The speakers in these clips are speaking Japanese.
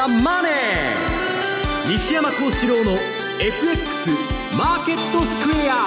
ザ・マネー」西山幸四郎の FX マーケットスクエア。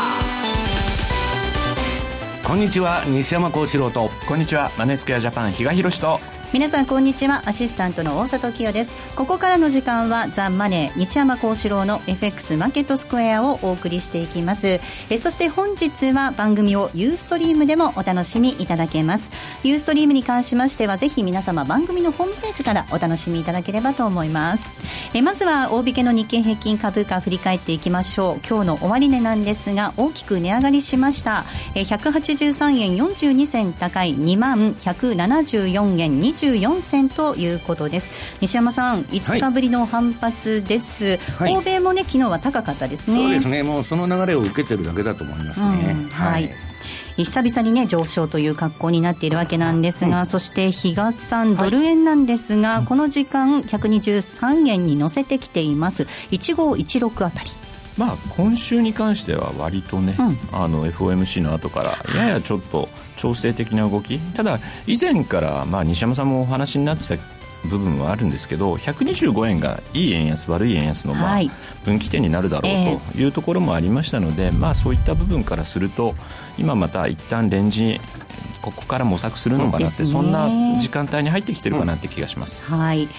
こんにちは西山幸四郎と。こんにちはマネースクエアジャパン比嘉宏と皆さんこんにちは。アシスタントの大里清です。ここからの時間はザ・マネー西山幸四郎の FX マーケットスクエアをお送りしていきます。えそして本日は番組をユーストリームでもお楽しみいただけます。ユーストリームに関しましてはぜひ皆様番組のホームページからお楽しみいただければと思います。えまずは大引けの日経平均株価振り返っていきましょう。今日の終値なんですが大きく値上がりしました。え183円42銭高い2万174円20 24銭ということです。西山さん5日ぶりの反発です、はい、欧米もね昨日は高かったですね。そうですね。もうその流れを受けてるだけだと思いますね、うん、はい、久々にね上昇という格好になっているわけなんですが、うん、そして日嘉産ドル円なんですが、はい、この時間123円に乗せてきています。1516あたりまあ、今週に関しては割とね、うん、あの FOMC の後からややちょっと調整的な動き。ただ以前からまあ西山さんもお話になってた部分はあるんですけど125円がいい円安悪い円安のまあ分岐点になるだろうというところもありましたので、まあ、そういった部分からすると今また一旦レンジここから模索するのかなって、ね、そんな時間帯に入ってきてるかなって気がします、うん、はい、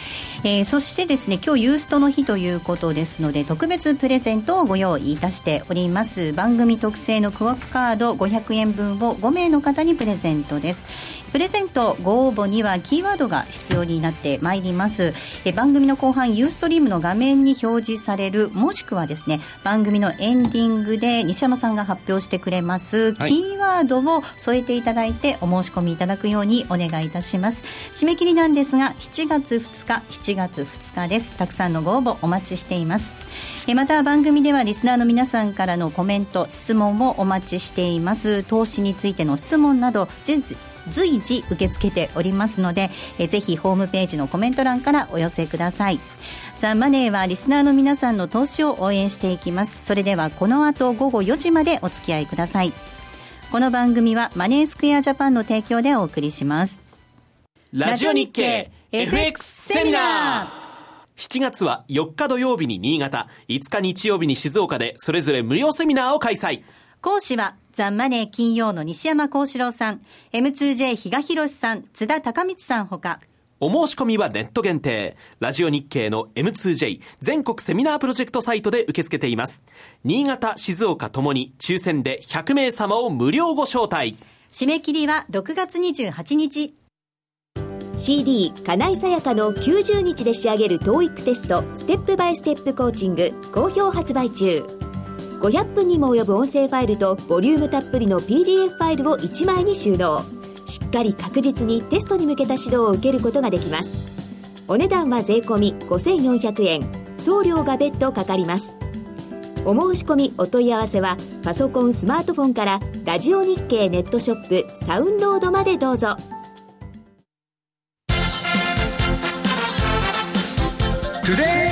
えー、そしてですね今日ユーストの日ということですので特別プレゼントをご用意いたしております。番組特製のクオカード500円分を5名の方にプレゼントですプレゼントご応募にはキーワードが必要になってまいります。え番組の後半ユーストリームの画面に表示されるもしくはですね番組のエンディングで西山さんが発表してくれます、キーワードを添えていただいてお申し込みいただくようにお願いいたします。締め切りなんですが7月2日7月2日です。たくさんのご応募お待ちしています。えまた番組ではリスナーの皆さんからのコメント質問をお待ちしています。投資についての質問などぜひ随時受け付けておりますのでえぜひホームページのコメント欄からお寄せください。ザ・マネーはリスナーの皆さんの投資を応援していきます。それではこの後午後4時までお付き合いください。この番組はマネースクエアジャパンの提供でお送りします。ラジオ日経 FX セミナー。7月は4日土曜日に新潟、5日日曜日に静岡でそれぞれ無料セミナーを開催。講師はザンマネー金曜の西山幸四郎さん、M2J 比嘉博さん、津田隆光さんほか、お申し込みはネット限定。ラジオ日経の M2J 全国セミナープロジェクトサイトで受け付けています。新潟、静岡ともに抽選で100名様を無料ご招待。締め切りは6月28日。CD 金井さやかの90日で仕上げる TOEIC テストステップバイステップコーチング好評発売中。500分にも及ぶ音声ファイルとボリュームたっぷりの PDF ファイルを1枚に収納。しっかり確実にテストに向けた指導を受けることができます。お値段は税込5400円。送料が別途かかります。お申し込みお問い合わせはパソコンスマートフォンからラジオ日経ネットショップサウンロードまでどうぞ。Today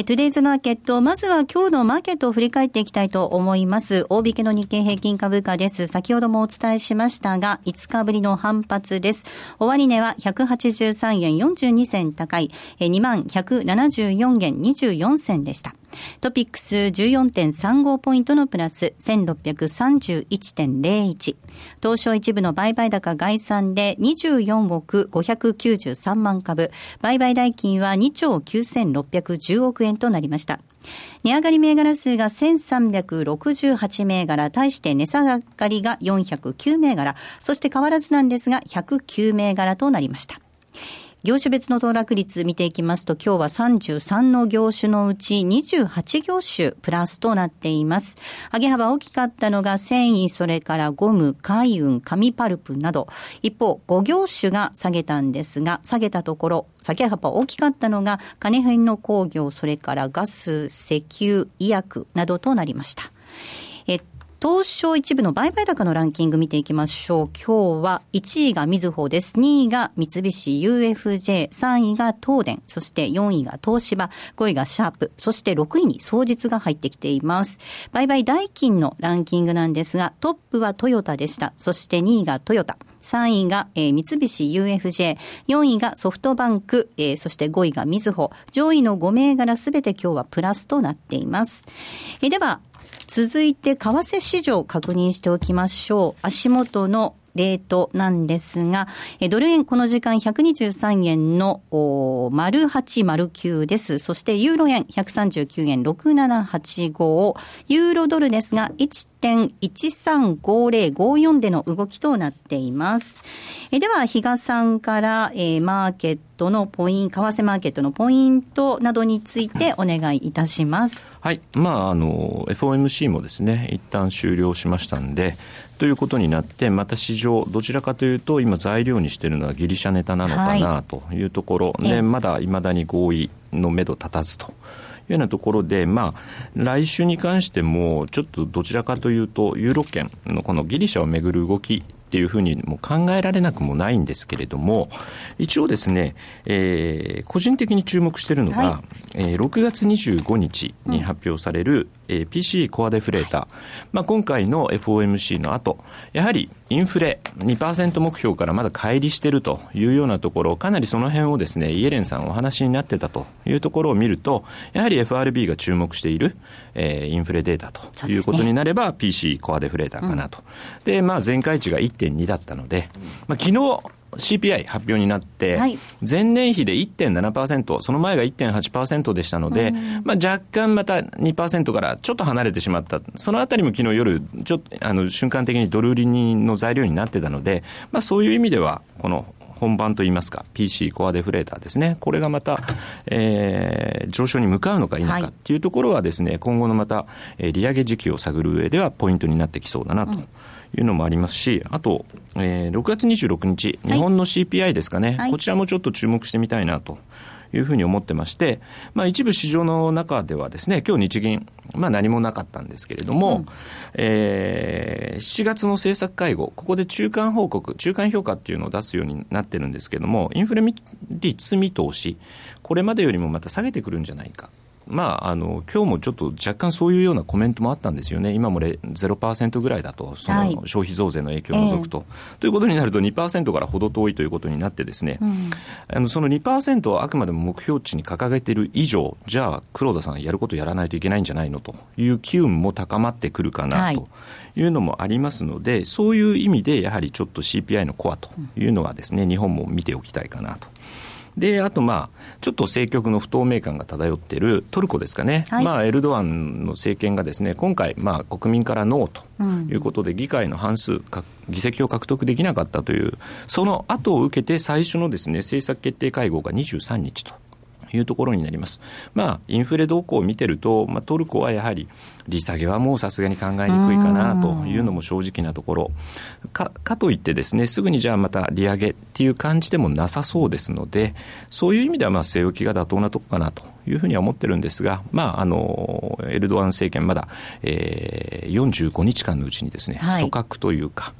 え Today's Market、まずは今日のマーケットを振り返っていきたいと思います。大引けの日経平均株価です。先ほどもお伝えしましたが、5日ぶりの反発です。終値は183円42銭高い、2174円24銭でした。トピックス14.35ポイントのプラス1631.01。東証一部の売買高概算で24億593万株。売買代金は2兆9610億円となりました。値上がり銘柄数が1368銘柄、対して値下がりが409銘柄、そして変わらずなんですが109銘柄となりました。業種別の騰落率見ていきますと、今日は33の業種のうち28業種プラスとなっています。上げ幅大きかったのが繊維、それからゴム、海運、紙パルプなど、一方5業種が下げたんですが、下げたところ、下げ幅大きかったのが金編の工業、それからガス、石油、医薬などとなりました。東証一部の売買高のランキング見ていきましょう。今日は1位がみずほです。2位が三菱 UFJ、3位が東電、そして4位が東芝、5位がシャープ、そして6位に総実が入ってきています。売買代金のランキングなんですが、トップはトヨタでした。そして2位がトヨタ、3位が、えー、三菱 UFJ、4位がソフトバンク、えー、そして5位がみずほ、上位の5銘柄すべて今日はプラスとなっています。えー、では、続いて、為替市場確認しておきましょう。足元のレートなんですが、ドル円この時間123円の丸8丸9です。そしてユーロ円139円6785、ユーロドルですが1.135054での動きとなっています。えでは、比嘉さんから、え、マーケットのポイント、為替マーケットのポイントなどについてお願いいたします。はい。まあ、あの、FOMC もですね、一旦終了しましたんで、ということになって、また市場、どちらかというと、今、材料にしているのはギリシャネタなのかなというところ、はい、でまだいまだに合意のめど立たずと。いうようなところで、まあ、来週に関しても、ちょっとどちらかというと、ユーロ圏のこのギリシャをめぐる動きっていうふうにも考えられなくもないんですけれども、一応ですね、えー、個人的に注目しているのが、はい、えー、6月25日に発表される、えー、PCE コアデフレーター、まあ、今回の FOMC の後、やはりインフレ2%目標からまだ乖離しているというようなところ、かなりその辺をですね、イエレンさんお話になってたというところを見ると、やはり FRB が注目している、えー、インフレデータということになれば、PCE コアデフレーターかなと。うん、で、まあ前回値が1.2だったので、まあ昨日 CPI 発表になって、はい、前年比で1.7%、その前が1.8%でしたので、まあ、若干また2%からちょっと離れてしまった、そのあたりも昨日夜、ちょっとあの瞬間的にドル売りの材料になってたので、まあ、そういう意味では、この本番といいますか、PC コアデフレーターですね、これがまた、えー、上昇に向かうのか否かっていうところはですね、今後のまた、えー、利上げ時期を探る上ではポイントになってきそうだなと。うんいうのもありますし、あと、えー、6月26日、日本の CPI ですかね、はい、こちらもちょっと注目してみたいなと。いうふうに思ってまして、まあ、一部市場の中ではですね、今日日銀、まあ、何もなかったんですけれども、うん、えー、7月の政策会合、ここで中間報告、中間評価っていうのを出すようになってるんですけれども、インフレ率見通し、これまでよりもまた下げてくるんじゃないか。まあ、あの今日もちょっと若干そういうようなコメントもあったんですよね、今も0%ぐらいだと、その消費増税の影響を除くと。はいえ。ー、ということになると、2%からほど遠いということになってですね、うん、あのその2%をあくまでも目標値に掲げている以上、じゃあ、黒田さん、やることやらないといけないんじゃないのという機運も高まってくるかなとい。うのもありますので、はい、そういう意味で、やはりちょっと CPI のコアというのはですね、日本も見ておきたいかなと。で、あとまあ、ちょっと政局の不透明感が漂っているトルコですかね。はい、まあ、エルドアンの政権がですね、今回、まあ、国民からノーということで、議会の半数、議席を獲得できなかったという、その後を受けて最初のですね、政策決定会合が23日と。いうところになります。まあ、インフレ動向を見てると、まあ、トルコはやはり、利下げはもうさすがに考えにくいかなというのも正直なところ。か、かといってですね、すぐにじゃあまた利上げっていう感じでもなさそうですので、そういう意味ではまあ、据え置きが妥当なとこかなというふうには思ってるんですが、まあ、あの、エルドアン政権まだ、えー、45日間のうちにですね、はい、組閣というか、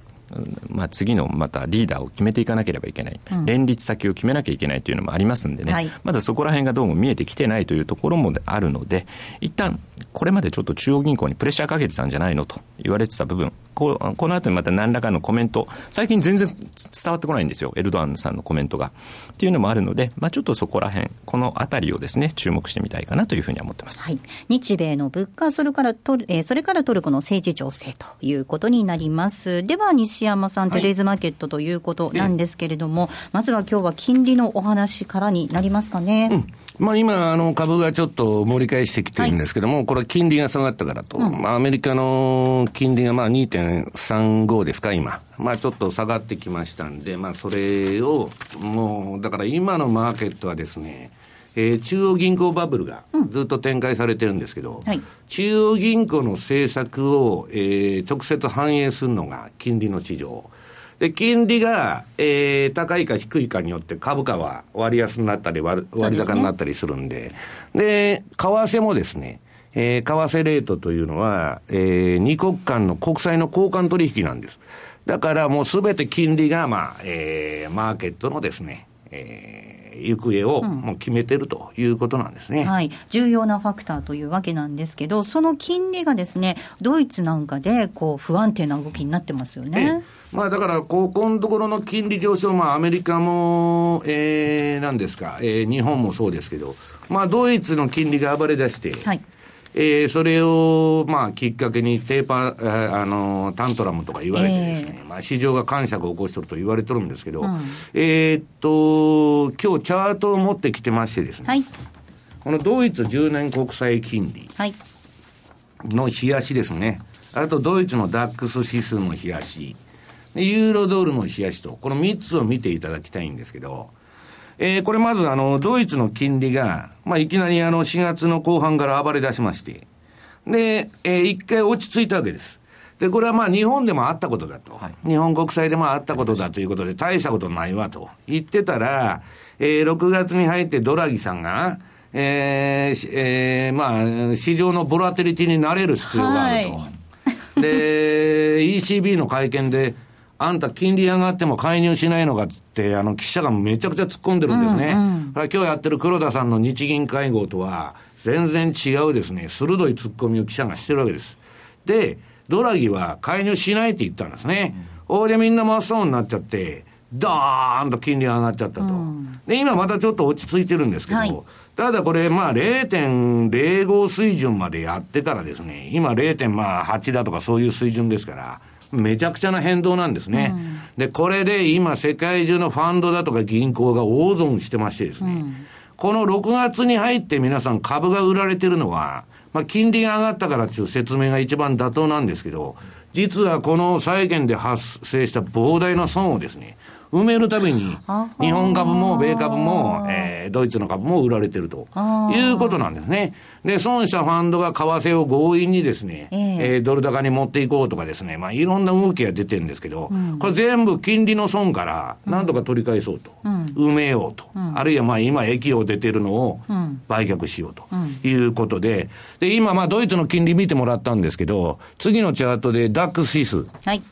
まあ、次のまたリーダーを決めていかなければいけない、うん、連立先を決めなきゃいけないというのもありますんでね、はい、まだそこら辺がどうも見えてきてないというところもあるので、一旦これまでちょっと中央銀行にプレッシャーかけてたんじゃないのと言われてた部分、ここの後にまた何らかのコメント、最近全然伝わってこないんですよ、エルドアンさんのコメントが。っていうのもあるので、まあ、ちょっとそこら辺、このあたりをですね、注目してみたいかなというふうに思ってます。はい、日米の物価、それからトル、えー、それからトルコの政治情勢ということになります。では、西山さん、トレーズマーケットということなんですけれども、はい、まずは今日は金利のお話からになりますかね。うん。まあ、今、あの株がちょっと盛り返してきてるんですけども、はい、これは金利が下がったからと、うん、まあ、アメリカの金利がまあ2.35ですか、今、まあ、ちょっと下がってきましたんで、まあ、それをもう、だから今のマーケットはですね、えー、中央銀行バブルがずっと展開されてるんですけど、うんはい、中央銀行の政策を、えー、直接反映するのが金利の市場。で、金利が、えー、高いか低いかによって株価は割安になったり割、割高になったりするんで、で、ね、為替もですね、えー、為替レートというのは、えー、二国間の国債の交換取引なんです。だからもうすべて金利が、まあ、えー、マーケットのですね、えー、行方をもう決めてるということなんですね、はい、重要なファクターというわけなんですけど、その金利がですね、ドイツなんかでこう不安定な動きになってますよね。まあ、だから、ここのところの金利上昇、まあ、アメリカも、えー、なんですか、えー、日本もそうですけど、まあ、ドイツの金利が暴れ出して、はいえー、それを、まあ、きっかけにテーパー、あの、タントラムとか言われてですね、えー、まあ、市場が感触を起こしてると言われてるんですけど、うん、えー、っと、今日チャートを持ってきてましてですね、はい、このドイツ10年国債金利の冷やしですね、あとドイツのダックス指数の冷やし、ユーロドルの冷やしと、この3つを見ていただきたいんですけど、えー、これまずあの、ドイツの金利が、まあ、いきなりあの、4月の後半から暴れ出しまして、で、えー、一回落ち着いたわけです。で、これはまあ日本でもあったことだと。はい、日本国債でもあったことだということで、大したことないわと言ってたら、えー、6月に入ってドラギさんが、えー、えー、まあ、市場のボラテリティになれる必要があると。はい、で、ECB の会見で、あんた金利上がっても介入しないのかっつって、あの、記者がめちゃくちゃ突っ込んでるんですね。うんうん、今日やってる黒田さんの日銀会合とは、全然違うですね、鋭い突っ込みを記者がしてるわけです。で、ドラギは介入しないって言ったんですね。大、うん、でみんな真っ青になっちゃって、ドーンと金利上がっちゃったと。うん、で、今またちょっと落ち着いてるんですけど、はい、ただこれ、まあ0.05水準までやってからですね、今0.8だとかそういう水準ですから、めちゃくちゃな変動なんですね。うん、で、これで今世界中のファンドだとか銀行が大損してましてですね、うん、この6月に入って皆さん株が売られてるのは、まあ、金利が上がったからっていう説明が一番妥当なんですけど、実はこの債券で発生した膨大な損をですね、埋めるために、日本株も米株も、えー、ドイツの株も売られてるということなんですね。で、損したファンドが為替を強引にですね、えー、えー、ドル高に持っていこうとかですね、まあいろんな動きが出てるんですけど、うん、これ全部金利の損からなんとか取り返そうと、うん、埋めようと、うん、あるいはまあ今益を出てるのを売却しようということで、で、今まあドイツの金利見てもらったんですけど、次のチャートでダックス指数。はい。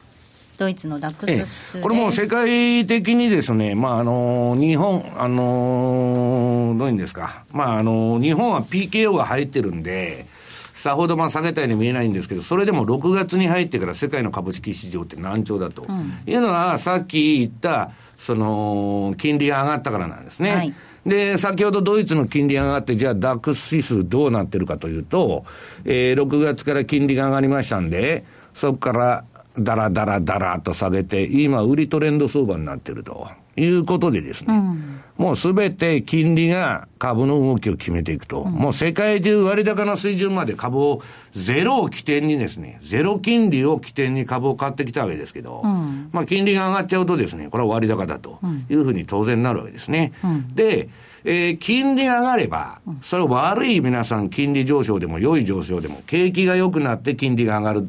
ドイツのダックスこれも世界的にですね、まあ、あの、日本、あの、どういうんですか。まあ、あの、日本は PKO が入ってるんで、さほどまあ下げたように見えないんですけど、それでも6月に入ってから世界の株式市場って難聴だと、うん、いうのは、さっき言った、その、金利が上がったからなんですね。はい、で、先ほどドイツの金利が上がって、じゃあダックス指数どうなってるかというと、えー、6月から金利が上がりましたんで、そこからだらだらだらと下げて、今、売りトレンド相場になってると。いうことでですね、うん、もうすべて金利が株の動きを決めていくと、うん、もう世界中割高な水準まで株をゼロを起点にですね、ゼロ金利を起点に株を買ってきたわけですけど、うん、まあ金利が上がっちゃうとですね、これは割高だと。いうふうに当然なるわけですね。で、えー、金利が上がれば、それ悪い皆さん金利上昇でも良い上昇でも、景気が良くなって金利が上がる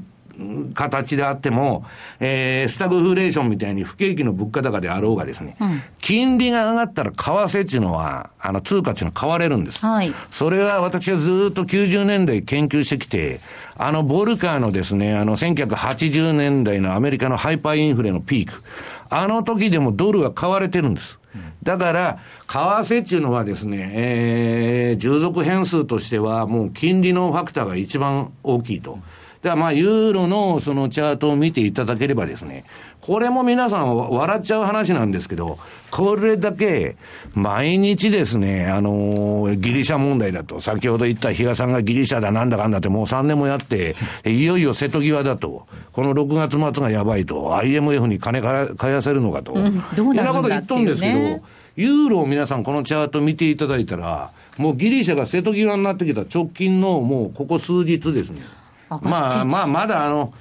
形であっても、えー、スタグフレーションみたいに不景気の物価高であろうがですね、うん、金利が上がったら為替っていうのは、あの、通貨っていうのは買われるんです。はい。それは私はずっと90年代研究してきて、あの、ボルカーのですね、あの、1980年代のアメリカのハイパーインフレのピーク、あの時でもドルは買われてるんです。だから、為替っていうのはですね、えー、従属変数としてはもう金利のファクターが一番大きいと。だからまあ、ユーロのそのチャートを見ていただければですね、これも皆さん笑っちゃう話なんですけど、これだけ毎日ですね、あのギリシャ問題だと、先ほど言った比嘉さんがギリシャだなんだかんだってもう3年もやって、いよいよ瀬戸際だと、この6月末がやばいと、IMF に金返やせるのかと、うん、どうなこと言っとんですけど、ユーロを皆さんこのチャート見ていただいたら、もうギリシャが瀬戸際になってきた直近のもうここ数日ですね。まあまあ、まだあの、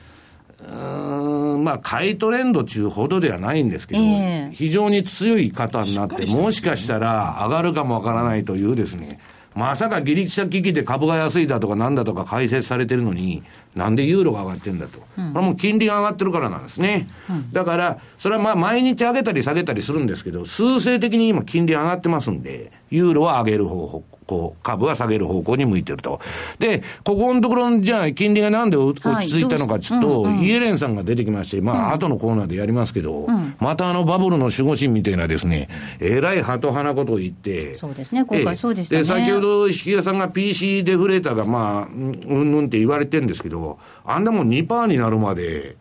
うんまあ、買いトレンド中ほどではないんですけど、えー、非常に強い方になって、もしかしたら上がるかもわからないというですね、まさかギリシャ危機で株が安いだとかなんだとか解説されてるのに、なんでユーロが上がってんだと。うん、これもう金利が上がってるからなんですね。うん、だから、それはまあ毎日上げたり下げたりするんですけど、数勢的に今金利上がってますんで、ユーロは上げる方こう、株は下げる方向に向いてると。で、ここのところ、じゃあ、金利がなんで落ち着いたのかちょっと、イエレンさんが出てきまして、まあ、後のコーナーでやりますけど、またあのバブルの守護神みたいなですね、えらい鳩花ことを言って、そうですね、今回そうでしたね。で、先ほど、引き屋さんが PC デフレーターが、まあ、うんぬんって言われてるんですけど、あんなもん2%になるまで、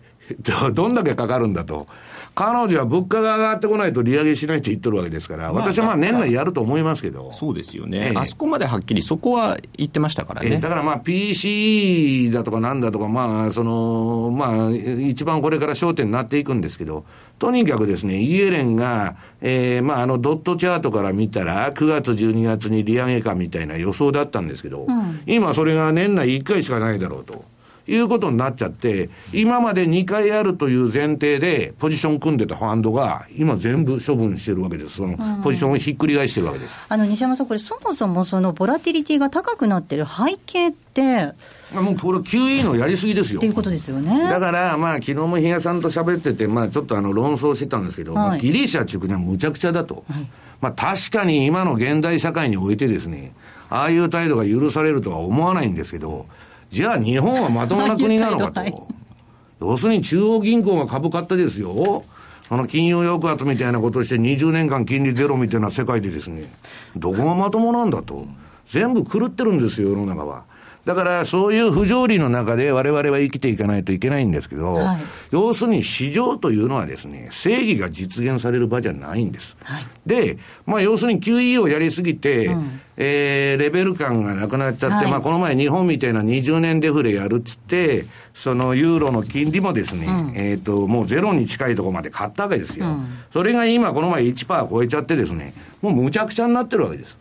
どんだけかかるんだと。彼女は物価が上がってこないと利上げしないと言ってるわけですから、私はまあ年内やると思いますけど。そうですよね、ええ、あそこまではっきりそこは言ってましたからね。え、だからまあ PC だとかなんだとか、まあその、まあ一番これから焦点になっていくんですけど、とにかくですね、イエレンが、えー、まああのドットチャートから見たら、9月、12月に利上げかみたいな予想だったんですけど、うん、今それが年内1回しかないだろうと。いうことになっちゃって、今まで2回あるという前提で、ポジション組んでたファンドが、今全部処分してるわけです。その、ポジションをひっくり返してるわけです。あの、西山さん、これ、そもそもその、ボラティリティが高くなってる背景って、もうこれ QE のやりすぎですよ。っていうことですよね。だから、まあ、昨日も比嘉さんと喋ってて、まあ、ちょっとあの、論争してたんですけど、はい、まあ、ギリシャっていう国はむちゃくちゃだと。はい、まあ、確かに今の現代社会においてですね、ああいう態度が許されるとは思わないんですけど、じゃあ日本はまともな国なのかと。要するに中央銀行が株買ってですよ。あの金融抑圧みたいなことをして20年間金利ゼロみたいな世界でですね、どこがまともなんだと。全部狂ってるんですよ、世の中は。だからそういう不条理の中で我々は生きていかないといけないんですけど、はい、要するに市場というのはですね、正義が実現される場じゃないんです。はい、で、まあ要するに QE をやりすぎて、うん、えー、レベル感がなくなっちゃって、はい、まあこの前日本みたいな20年デフレやるっつって、そのユーロの金利もですね、うん、えっ、ー、と、もうゼロに近いところまで買ったわけですよ。うん、それが今この前1%超えちゃってですね、もうむちゃくちゃになってるわけです。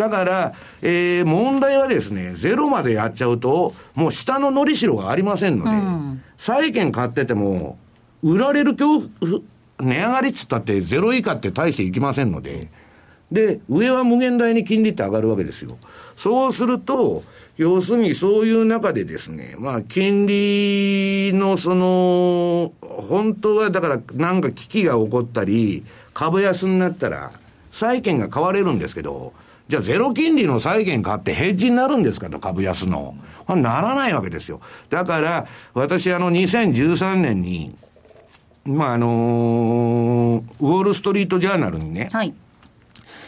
だから、えー、問題はですね、ゼロまでやっちゃうと、もう下ののりしろがありませんので、うん、債券買ってても、売られる恐怖、値上がりっつったってゼロ以下って大していきませんので、で、上は無限大に金利って上がるわけですよ。そうすると、要するにそういう中でですね、まあ、金利のその、本当はだからなんか危機が起こったり、株安になったら、債券が買われるんですけど、じゃあゼロ金利の債券買ってヘッジになるんですかと、株安の。ならないわけですよ。だから、私あの2013年に、まああのー、ウォール・ストリート・ジャーナルにね、はい、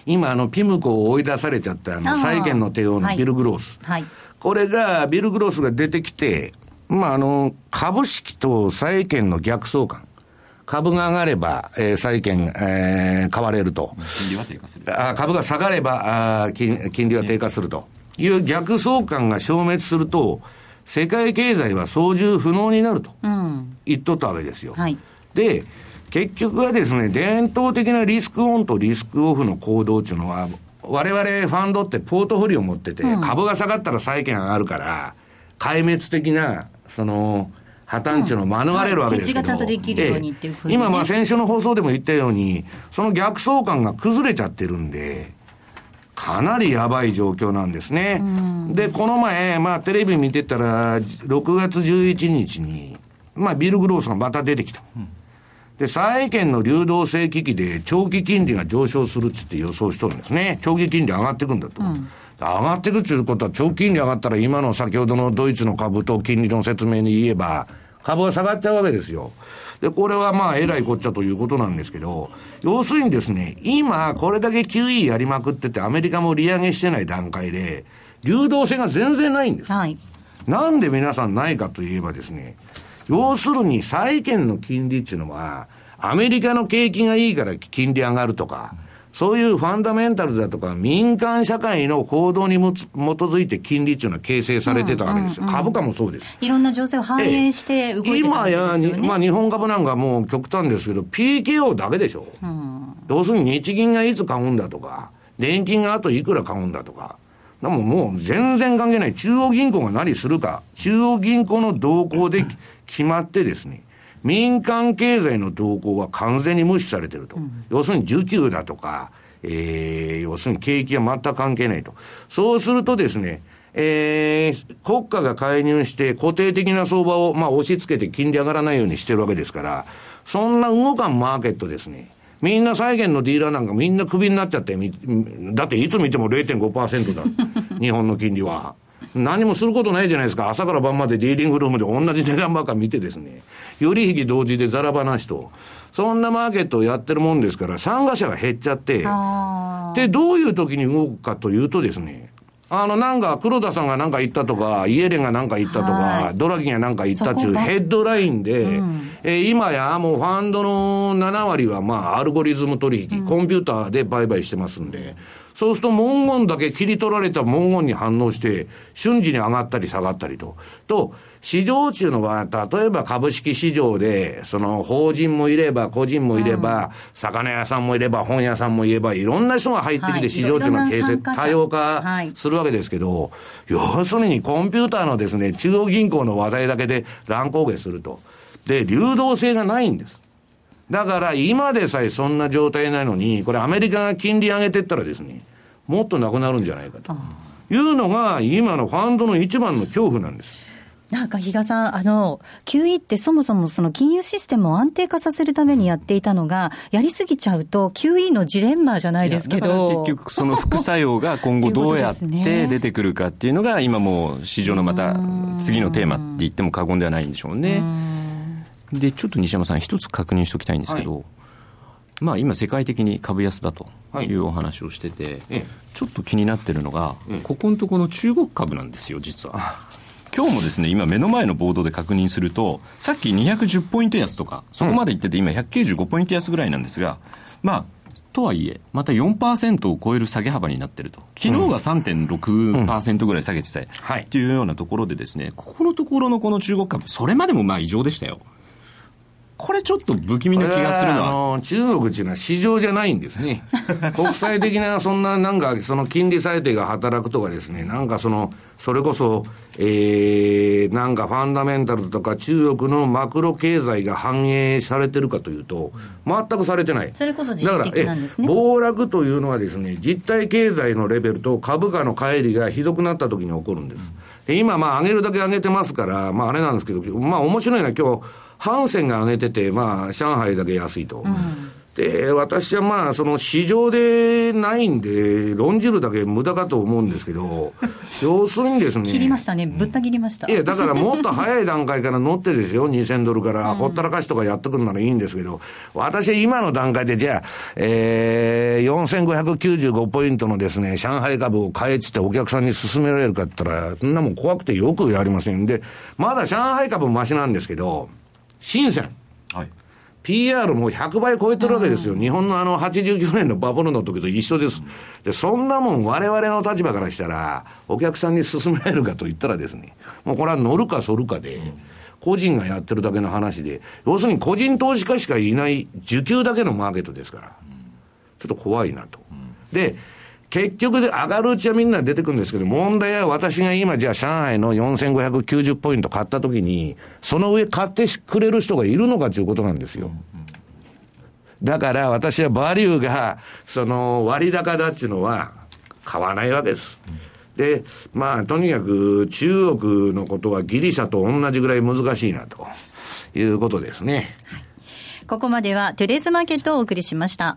今あの、ピムコを追い出されちゃったあの、債券の帝王のビル・グロース。はい、これが、ビル・グロースが出てきて、まああの、株式と債券の逆相関。株が上がれば、えー、債券、えー、買われると。金利は低下する。あ株が下がればあ金、金利は低下するという逆相関が消滅すると、世界経済は操縦不能になると言っとったわけですよ。うんはい、で、結局はですね、伝統的なリスクオンとリスクオフの行動っていうのは、我々ファンドってポートフォリオを持ってて、うん、株が下がったら債券上がるから、壊滅的な、その、破綻っていうのを免れるわけですね、今、まあ先週の放送でも言ったように、その逆相関が崩れちゃってるんで、かなりやばい状況なんですね。うん、で、この前、まあテレビ見てたら、6月11日に、まあビル・グロースがまた出てきた。うんで、債券の流動性危機で長期金利が上昇するっつって予想しとるんですね。長期金利上がっていくんだと。うん、上がっていくっていうことは、長期金利上がったら今の先ほどのドイツの株と金利の説明に言えば、株が下がっちゃうわけですよ。で、これはまあ、えらいこっちゃということなんですけど、要するにですね、今、これだけ QE やりまくってて、アメリカも利上げしてない段階で、流動性が全然ないんです。はい。なんで皆さんないかといえばですね、要するに債券の金利っていうのは、アメリカの景気がいいから金利上がるとか、そういうファンダメンタルだとか、民間社会の行動にも基づいて金利っていうのは形成されてたわけですよ。うんうんうん、株価もそうです。いろんな情勢を反映して動いてる、ね、今や、まあ日本株なんかもう極端ですけど、PKO だけでしょ。うん、要するに日銀がいつ買うんだとか、年金があといくら買うんだとか。でももう全然関係ない。中央銀行が何するか。中央銀行の動向で決まってですね。民間経済の動向は完全に無視されてると。うん、要するに需給だとか、えー、要するに景気は全く関係ないと。そうするとですね、えー、国家が介入して固定的な相場を、まあ、押し付けて金利上がらないようにしてるわけですから、そんな動かんマーケットですね。みんな債券のディーラーなんかみんなクビになっちゃって、だっていつ見ても0.5%だ。日本の金利は。何もすることないじゃないですか。朝から晩までディーリングルームで同じ値段ばっか見てですね。より引き同時でザラ話と。そんなマーケットをやってるもんですから、参加者が減っちゃって。で、どういう時に動くかというとですね。あの、なんか、黒田さんがなんか言ったとか、イエレンがなんか言ったとか、ドラギがなんか言ったっていうヘッドラインで、うん、えー、今やもうファンドの7割はまあ、アルゴリズム取引、うん、コンピューターで売買してますんで、そうすると文言だけ切り取られた文言に反応して、瞬時に上がったり下がったりと。と、市場中の場合、例えば株式市場で、その法人もいれば、個人もいれば、うん、魚屋さんもいれば、本屋さんもいれば、いろんな人が入ってきて、市場中の形成、多様化するわけですけど、要するにコンピューターのですね、中央銀行の話題だけで乱高下すると。で、流動性がないんです。だから今でさえそんな状態なのに、これアメリカが金利上げてったらですね、もっとなくなるんじゃないかというのが、今のファンドの一番の恐怖なんです。なんか比嘉さん、あの、QE ってそもそもその金融システムを安定化させるためにやっていたのが、やりすぎちゃうと QE のジレンマじゃないですけど。結局その副作用が今後どうやって 出てくるかっていうのが、今もう市場のまた次のテーマって言っても過言ではないんでしょうね。で、ちょっと西山さん、一つ確認しておきたいんですけど、はい、まあ、今、世界的に株安だとい。うお話をしてて、はい、ちょっと気になってるのが、ここのところの中国株なんですよ、実は。今日もですね、今目の前のボードで確認すると、さっき210ポイント安とか、そこまでいってて、今195ポイント安ぐらいなんですが、まあ、とはいえ、また4%を超える下げ幅になってると。昨日が3.6%ぐらい下げてた、うん、っていうようなところでですね、ここのところのこの中国株、それまでもまあ異常でしたよ。これちょっと不気味な気がするのは。あの中国っていうのは市場じゃないんですね。国際的な、そんななんか、その金利裁定が働くとかですね、なんかその、それこそ、えー、なんかファンダメンタルズとか中国のマクロ経済が反映されてるかというと、全くされてない。それこそ実的なんですね。暴落というのはですね、実体経済のレベルと株価の乖離がひどくなった時に起こるんです。で今、まあ上げるだけ上げてますから、まああれなんですけど、まあ面白いのは今日、ハンセンが上げてて、まあ、上海だけ安いと。うんで、私はまあ、その市場でないんで、論じるだけ無駄かと思うんですけど、要するにですね。切りましたね。ぶった切りました。いや、だからもっと早い段階から乗ってですよ、2000ドルから、ほったらかしとかやってくるならいいんですけど、私は今の段階で、じゃあ、えー、4595ポイントのですね、上海株を買えっつってお客さんに勧められるかって言ったら、そんなもん怖くてよくやりませんで、まだ上海株マシなんですけど、深セン。はい。PR も100倍超えてるわけですよ。日本のあの89年のバブルの時と一緒です。で、そんなもん我々の立場からしたら、お客さんに勧められるかと言ったらですね、もうこれは乗るか反るかで、個人がやってるだけの話で、要するに個人投資家しかいない受給だけのマーケットですから、ちょっと怖いなと。で、結局で上がるうちはみんな出てくるんですけど、問題は私が今じゃあ上海の4590ポイント買った時に、その上買ってくれる人がいるのかということなんですよ。だから私はバリューが、その割高だっていうのは買わないわけです。で、まあ、とにかく中国のことはギリシャと同じぐらい難しいなということですね。ここまではトゥデズマーケットをお送りしました。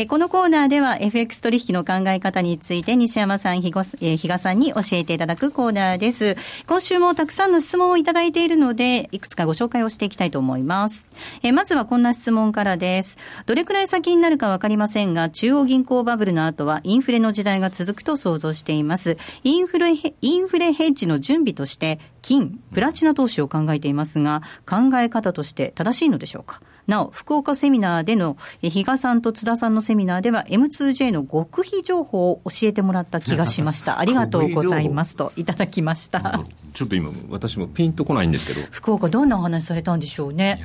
えこのコーナーでは FX 取引の考え方について西山さん、比嘉さんに教えていただくコーナーです。今週もたくさんの質問をいただいているので、いくつかご紹介をしていきたいと思います。えまずはこんな質問からです。どれくらい先になるかわかりませんが、中央銀行バブルの後はインフレの時代が続くと想像しています。インフレ、インフレヘッジの準備として、金、プラチナ投資を考えていますが、考え方として正しいのでしょうか？なお、福岡セミナーでの、比嘉さんと津田さんのセミナーでは M2J の極秘情報を教えてもらった気がしました。ありがとうございますといただきました。ちょっと今、私もピンとこないんですけど。福岡どんなお話されたんでしょうね。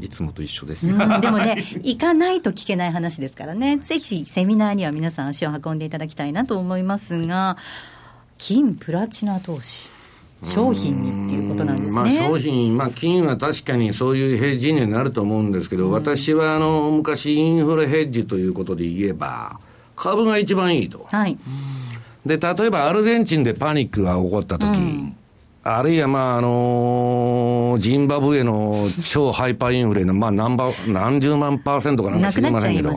いつもと一緒です、うん、でもね、行かないと聞けない話ですからね、ぜひセミナーには皆さん足を運んでいただきたいなと思いますが、金プラチナ投資。商品にっていうことなんですね。まあ、商品、まあ、金は確かにそういうヘッジになると思うんですけど、うん、私はあの昔、インフレヘッジということで言えば、株が一番いいと。はい、で例えばアルゼンチンでパニックが起こったとき、うんあるいは、まあ、あのー、ジンバブエの超ハイパーインフレの、まあ、何ば、何十万パーセントかなんか知りませんけど。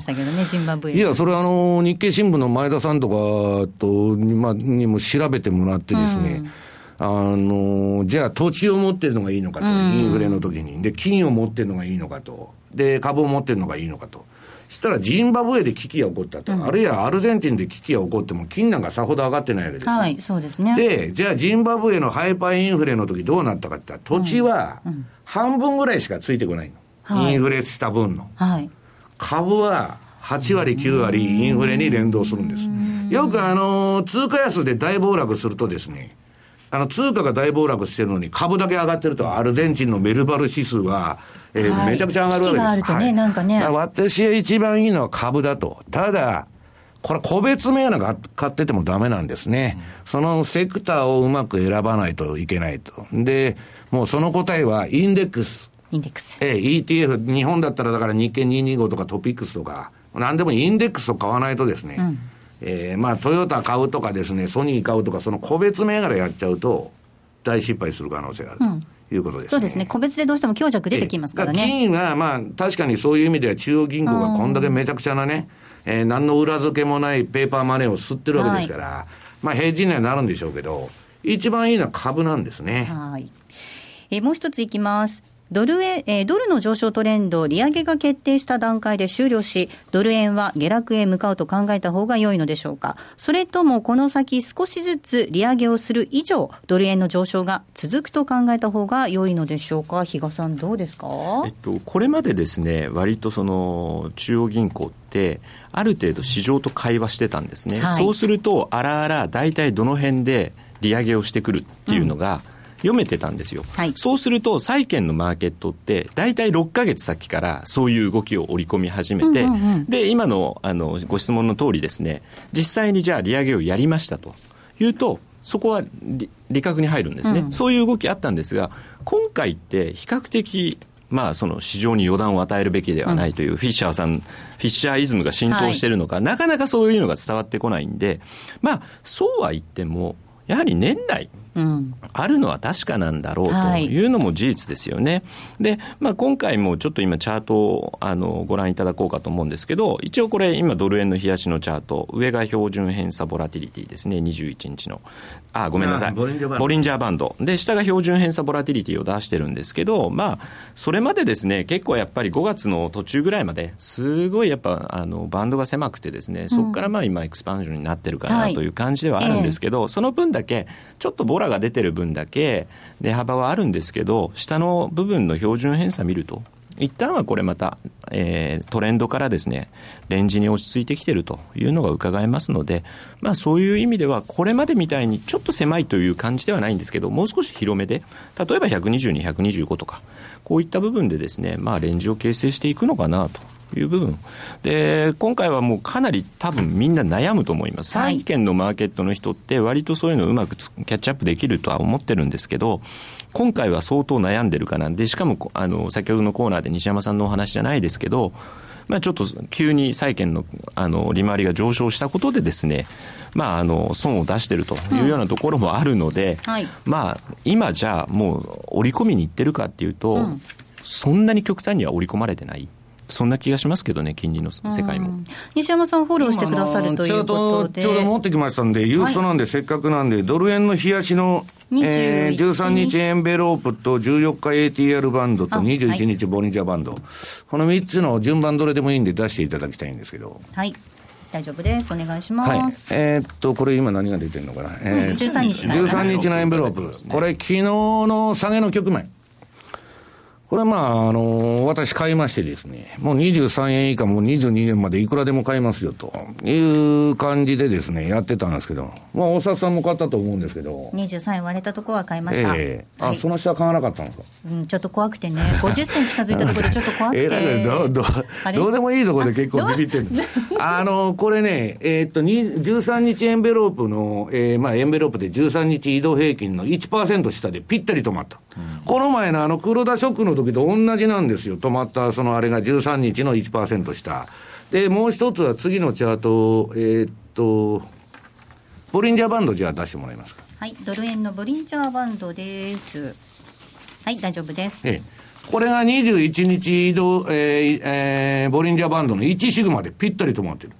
いや、それはあのー、日経新聞の前田さんとかと、まあ、にも調べてもらってですね、うんあの、じゃあ土地を持ってるのがいいのかと、インフレの時に。で、金を持ってるのがいいのかと。で、株を持ってるのがいいのかと。したらジンバブエで危機が起こったと、うん、あるいはアルゼンチンで危機が起こっても、金なんかさほど上がってないわけですはい、そうですね。で、じゃあジンバブエのハイパーインフレの時どうなったかって言ったら、土地は半分ぐらいしかついてこないの。うん、インフレした分の。はい、株は8割、9割インフレに連動するんです。よくあの、通貨安で大暴落するとですね、あの、通貨が大暴落してるのに株だけ上がってると、アルゼンチンのメルバル指数は、えー、はい、めちゃくちゃ上がるわけです。ね、はい、なんかね。私が一番いいのは株だと。ただ、これ個別銘柄買っててもダメなんですね、うん。そのセクターをうまく選ばないといけないと。で、もうその答えはインデックス。インデックス。ええ、ETF、日本だったらだから日経225とかトピックスとか、なんでもインデックスを買わないとですね、うんえー、まあ、トヨタ買うとかですね、ソニー買うとか、その個別銘柄やっちゃうと、大失敗する可能性があると。いうことです、ね、そうですね、個別でどうしても強弱出てきますからね。金は、まあ、確かにそういう意味では、中央銀行がこんだけめちゃくちゃなね、えー、何の裏付けもないペーパーマネーを吸ってるわけですから、はい、まあ、平時にはなるんでしょうけど、一番いいのは株なんですね。はい。えー、もう一ついきます。ドル円、えー、ドルの上昇トレンド、利上げが決定した段階で終了し、ドル円は下落へ向かうと考えた方が良いのでしょうか。それともこの先少しずつ利上げをする以上、ドル円の上昇が続くと考えた方が良いのでしょうか。比嘉さんどうですか？えっと、これまでですね、割とその、中央銀行って、ある程度市場と会話してたんですね。はい、そうすると、あらあら、大体どの辺で利上げをしてくるっていうのが、うん読めてたんですよ、はい、そうすると債券のマーケットって大体6か月先からそういう動きを織り込み始めて、うんうんうん、で今のあのご質問の通りですね。実際にじゃあ利上げをやりましたと。いうとそこは利確に入るんですね、うん、そういう動きあったんですが今回って比較的まあ、その市場に予断を与えるべきではないという、フィッシャーさん、フィッシャーイズムが浸透しているのか、はい、なかなかそういうのが伝わってこないんで、まあ、そうは言っても、やはり年内、あるのは確かなんだろうというのも事実ですよね。で、まあ、今回もちょっと今チャートをあのご覧いただこうかと思うんですけど、一応これ今ドル円の冷やしのチャート、上が標準偏差ボラティリティですね、21日の。あ、ごめんなさい。ボリンジャーバンド。で、下が標準偏差ボラティリティを出してるんですけど、まあ、それまでですね、結構やっぱり5月の途中ぐらいまで、すごいやっぱあのバンドが狭くてですね、そこからまあ今エクスパンジョンになってるかなという感じではあるんですけど、その分だけ、ちょっとボラが出てる分だけ値幅はあるんですけど、下の部分の標準偏差見ると、一旦はこれまた、えー、トレンドからですね、レンジに落ち着いてきてるというのが伺えますので、まあそういう意味では、これまでみたいにちょっと狭いという感じではないんですけど、もう少し広めで、例えば122、125とか、こういった部分でですね、まあレンジを形成していくのかなという部分。で、今回はもうかなり多分みんな悩むと思います。債券のマーケットの人って割とそういうのをうまくキャッチアップできるとは思ってるんですけど、今回は相当悩んでるかな。で、しかも、あの、先ほどのコーナーで西山さんのお話じゃないですけど、まあ、ちょっと急に債券のあの利回りが上昇したことでですね、まあ、あの損を出してるというようなところもあるので、うんはい、まあ、今じゃあもう織り込みにいってるかっていうと、うん、そんなに極端には織り込まれてない。そんな気がしますけどね、金利の世界も。西山さん、フォローしてくださるということで。ちょうど持ってきましたんで、ユーストなんで、せっかくなんで、ドル円の冷やしの、えー、13日エンベロープと14日 ATR バンドと21日ボリンジャーバンド、はい、この3つの順番どれでもいいんで出していただきたいんですけど。はい。大丈夫です。お願いします。はい、えー、っと、これ今何が出てるのかな。えー、13日13日のエンベロープ。これ昨日の下げの局面。これまあ、あの私買いましてですね、もう23円以下もう22円までいくらでも買いますよという感じでですね、やってたんですけど、まあ大阪さんも買ったと思うんですけど。23円割れたところは買いました。ええー、あ、はい、その下は買わなかったんですか？うん、ちょっと怖くてね、50銭近づいたところでちょっと怖くて。えー、どどどうでもいいところで結構ビビってる あの、これね、えー、っと、13日エンベロープの、えー、まあエンベロープで13日移動平均の1%下でぴったり止まった。うん、この前のあの黒田ショックの時と同じなんですよ。止まった、そのあれが13日の1%下。で、もう一つは次のチャート、えー、っと、ボリンジャーバンドじゃあ出してもらえますか。はい、ドル円のボリンジャーバンドです。はい、大丈夫です。ええ、これが21日移動、えーえー、ボリンジャーバンドの1シグマでぴったり止まってる。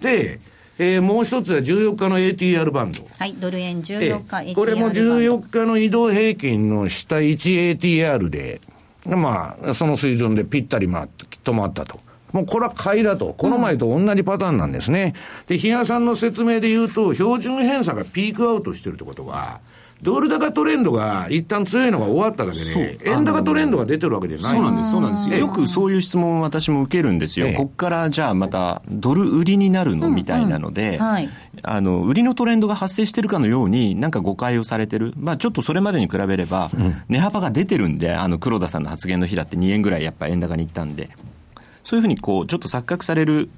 で、えー、もう一つは14日の ATR バンド。はい、ドル円14日 ATR バンド。これも14日の移動平均の下 1ATR で、まあ、その水準でぴったり回って止まったと。もうこれは買いだと。この前と同じパターンなんですね。うん、で、比嘉さんの説明で言うと、標準偏差がピークアウトしてるってことは、ドル高トレンドが一旦強いのが終わっただけで、円高トレンドが出てるわけじゃない。そうなんです、そうなんです。よ。くそういう質問を私も受けるんですよ。こっからじゃあまたドル売りになるのみたいなので、あの、売りのトレンドが発生してるかのように、なんか誤解をされてる。まあちょっとそれまでに比べれば、値幅が出てるんで、あの、黒田さんの発言の日だって2円ぐらいやっぱ円高に行ったんで、そういうふうにこう、ちょっと錯覚される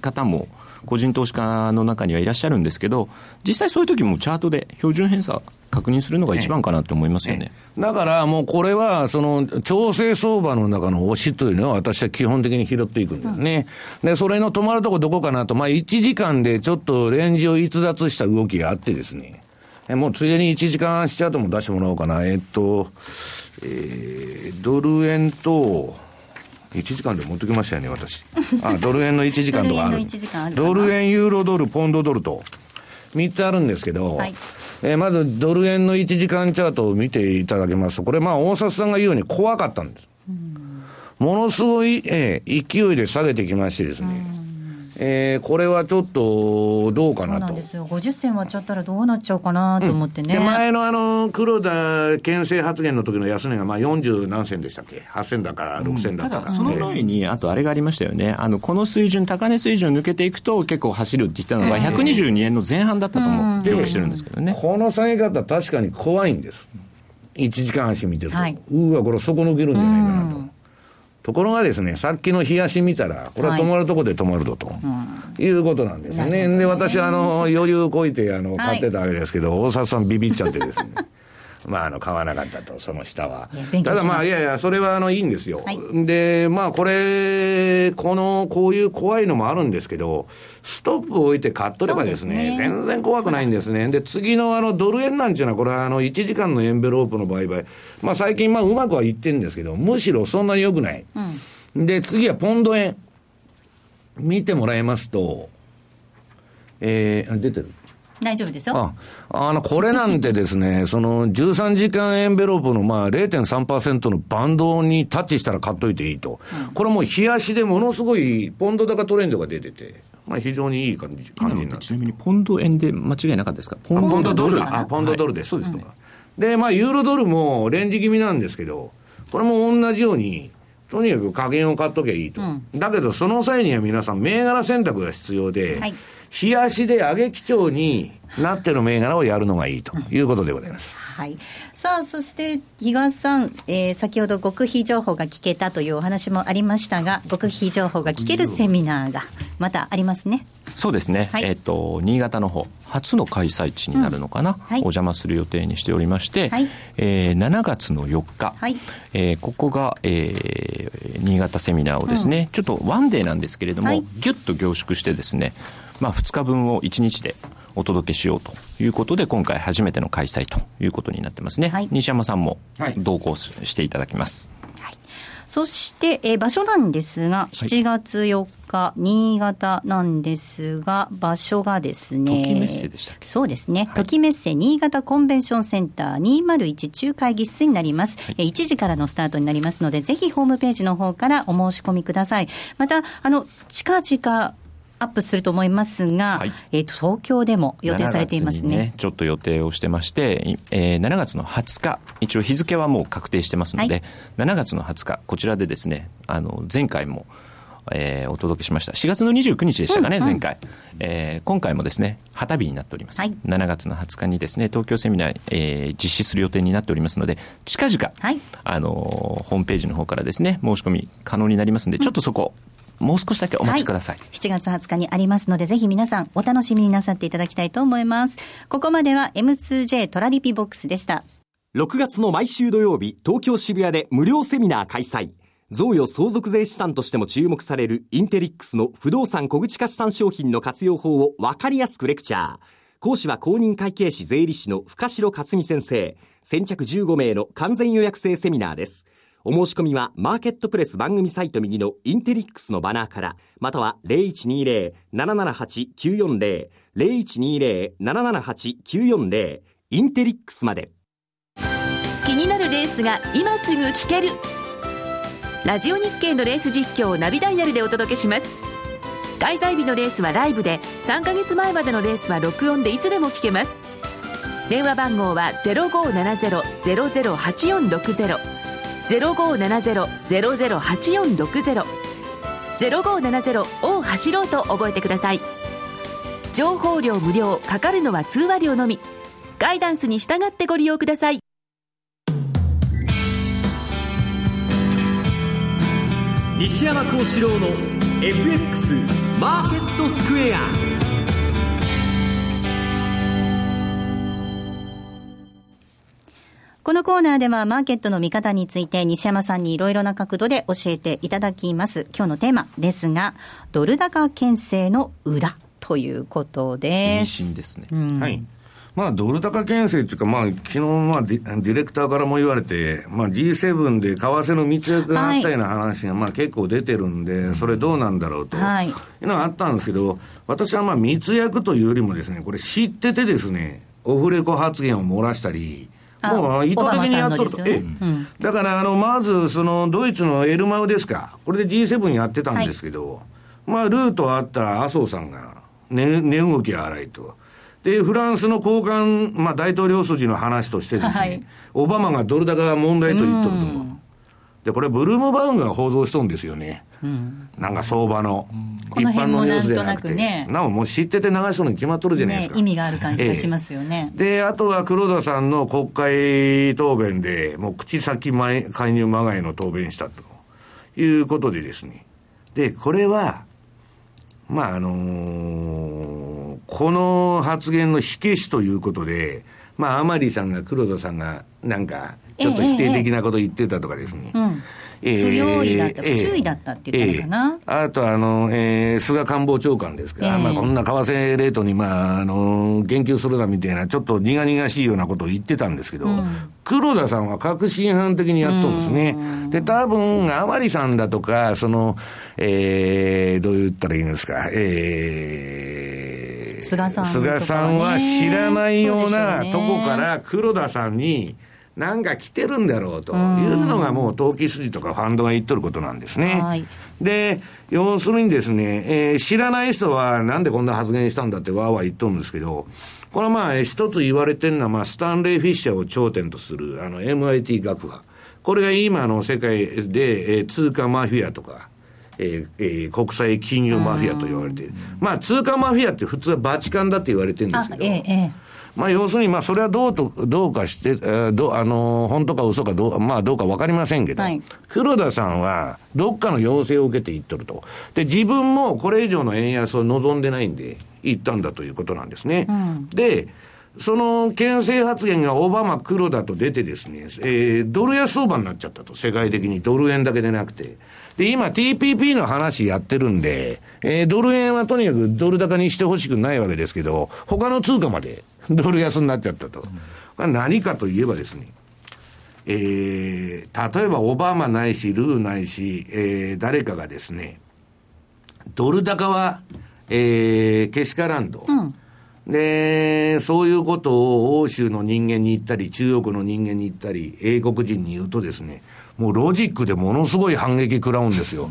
方も、個人投資家の中にはいらっしゃるんですけど、実際そういう時もチャートで標準偏差確認するのが一番かなと思いますよね。だからもうこれは、その調整相場の中の押しというのは私は基本的に拾っていくんですね。で、それの止まるとこどこかなと、まあ1時間でちょっとレンジを逸脱した動きがあってですね。もうついでに1時間足チャートも出してもらおうかな。えっと、えー、ドル円と、1時間で持ってきましたよね、私。あ、ドル円の1時間とかある。ドル円、ユーロドル、ポンドドルと、3つあるんですけど、はい、えー、まずドル円の1時間チャートを見ていただきますと、これまあ大札さんが言うように怖かったんです。ものすごい、えー、勢いで下げてきましてですね、えー、これはちょっとどうかなと。そうなんですよ。50銭割っちゃったらどうなっちゃうかなと思ってね。うん、前のあの、黒田牽制発言の時の安値がまあ40何銭でしたっけ ?8 銭だから6銭だったら、うん、ただ、その前に、あとあれがありましたよね。あの、この水準、高値水準を抜けていくと結構走るって言ったのが122円の前半だったと思う、記憶してるんですけどね。この下げ方確かに怖いんです。1時間足見てると。はい、うわ、これ底抜けるんじゃないかなと。ところがですね、さっきの冷やし見たら、これは止まるとこで止まるぞと、はい、いうことなんですね。ね。で、私、あの、余裕こいて、あの、買ってたわけですけど、はい、大沢さんビビっちゃってですね。まあ、あの、買わなかったと、その下は。ただまあ、いやいや、それはあの、いいんですよ。はい、で、まあ、これ、この、こういう怖いのもあるんですけど、ストップを置いて買っとればですね、すね全然怖くないんですね。で、次のあの、ドル円なんていうのは、これはあの、1時間のエンベロープの売買。まあ、最近まあ、うまくはいってるんですけど、むしろそんなに良くない。うん、で、次はポンド円。見てもらいますと、えー、出てる。大丈夫ですよ。あ、あの、これなんてですね、その13時間エンベロープのまあ0.3%のバンドにタッチしたら買っといていいと。うん、これもう冷やしでものすごいポンド高トレンドが出てて、まあ非常にいい感じ、感じになちなみにポンド円で間違いなかったですか？ポンドドル？だ。あ、ポンドドルです。そうですね。で、まあユーロドルもレンジ気味なんですけど、これも同じように、とにかく加減を買っときゃいいと。うん、だけどその際には皆さん銘柄選択が必要で、はい冷やしで上げ基調になってる銘柄をやるのがいいということでございます。はい、さあそして比嘉さん、えー、先ほど極秘情報が聞けたというお話もありましたが極秘情報が聞けるセミナーがまたありますね。そうですね、はい。えっ、と新潟の方初の開催地になるのかな、はい。お邪魔する予定にしておりまして、はい。えー7月の4日、はい。えーここが、えー新潟セミナーをですね、ちょっとワンデーなんですけれども、はい。ギュッと凝縮してですね、まあ、2日分を1日でお届けしようということで今回初めての開催ということになってますね、はい西山さんもはい同行ししていただきます、そして、えー場所なんですが、7月4日、新潟なんですが、場所がですね。時メッセでしたっけ？そうですね。時メッセ新潟コンベンションセンター201中会議室になります。えー1時からのスタートになりますので、ぜひホームページの方からお申し込みください。また、あの、近々、アップすると思いますが、はいえーと東京でも予定されています7月にね。ちょっと予定をしてまして、いえー7月の20日、一応日付はもう確定してますので、はい7月の20日、こちらでですね、あの、前回も、えーお届けしました。4月の29日でしたかね、うんうん前回。えー今回もですね、旗日になっております。はい7月の20日にですね、東京セミナー、えー実施する予定になっておりますので、近々、はいあのーホームページの方からですね、申し込み可能になりますので、ちょっとそこ、もう少しだけお待ちください。7月20日にありますので、ぜひ皆さんお楽しみになさっていただきたいと思います。ここまでは M2J トラリピボックスでした。6月の毎週土曜日、東京渋谷で無料セミナー開催。贈与相続税資産としても注目されるインテリックスの不動産小口化資産商品の活用法を分かりやすくレクチャー。講師は公認会計士税理士の深城克美先生。先着15名の完全予約制セミナーです。お申し込みはマーケットプレス番組サイト右のインテリックスのバナーから、または0120-778-940、0120-778-940、インテリックスまで。気になるレースが今すぐ聞ける。ラジオ日経のレース実況をナビダイヤルでお届けします。開催日のレースはライブで3ヶ月前までのレースは録音でいつでも聞けます。電話番号は0570-008460 0570-008460 0570を走ろうと覚えてください。情報量無料かかるのは通話料のみ。ガイダンスに従ってご利用ください。西山幸四郎の FX マーケットスクエア。コーナーではマーケットの見方について西山さんにいろいろな角度で教えていただきます。今日のテーマですが、ドル高牽制の裏ということです。妊娠ですね。はい。まあ、ドル高牽制っていうか、まあ、昨日、まあディ、ディレクターからも言われて、まあ、G7 で為替の密約があったような話が、まあ、結構出てるんで、それどうなんだろうと。はいいうのがあったんですけど、私はまあ、密約というよりもですね、これ知っててですね、オフレコ発言を漏らしたり、あもう意図的にやっとると。えうんだから、あの、まず、その、ドイツのエルマウですか。これで G7 やってたんですけど、まあ、ルートあった麻生さんが、ね、値動きが荒いと。で、フランスの高官、まあ、大統領筋の話としてですね、はいオバマがドル高が問題と言っとると。で、これ、ブルームバウンドが報道しとんですよね。なんか相場の。この辺もなんとなくねなおもう知ってて流しとるに決まっとるじゃないですか。ね意味がある感じがしますよね。で、あとは黒田さんの国会答弁で、もう口先前介入まがいの答弁したということでですね。で、これは、まあ、あのーこの発言の火消しということで、まあ、甘利さんが黒田さんが、なんか、ちょっと否定的なこと言ってたとかですね。うん。えー不用意だった不注意だったって言ったのかな。えーあとあの、えー菅官房長官ですから、ええ。まあ、こんな為替レートに、まあ、あの、言及するなみたいな、ちょっと苦々しいようなことを言ってたんですけど、黒田さんは確信犯的にやっとるんですね。で、多分、甘利さんだとか、その、えー、どう言ったらいいんですか、えー、菅さんね。菅さんは知らないようなとこから黒田さんに、なんか来てるんだろうというのがもう投機筋とかファンドが言っとることなんですね。はいで、要するにですね、えー知らない人はなんでこんな発言したんだってわーわー言っとるんですけど、これはまあ一つ言われてるのは、まあスタンレー・フィッシャーを頂点とするあの MIT 学派。これが今の世界で、えー通貨マフィアとか、えーえー国際金融マフィアと言われている。まあ、通貨マフィアって普通はバチカンだって言われてるんですけど、ええええまあ、要するに、まあ、それはどうと、どうかして、えーどう、あのー本当か嘘かどう、まあ、どうかわかりませんけど、はい黒田さんは、どっかの要請を受けて言っとると。で、自分もこれ以上の円安を望んでないんで、言ったんだということなんですね。で、その牽制発言がオバマ、黒田と出てですね、えードル安相場になっちゃったと、世界的にドル円だけでなくて。で、今 TPP の話やってるんで、えードル円はとにかくドル高にしてほしくないわけですけど、他の通貨まで ドル安になっちゃったと。これは何かといえばですね、えー例えばオバマないし、ルーないし、えー誰かがですね、ドル高は、えーけしからんと。で、そういうことを欧州の人間に言ったり、中国の人間に言ったり、英国人に言うとですね、もうロジックでものすごい反撃食らうんですよ。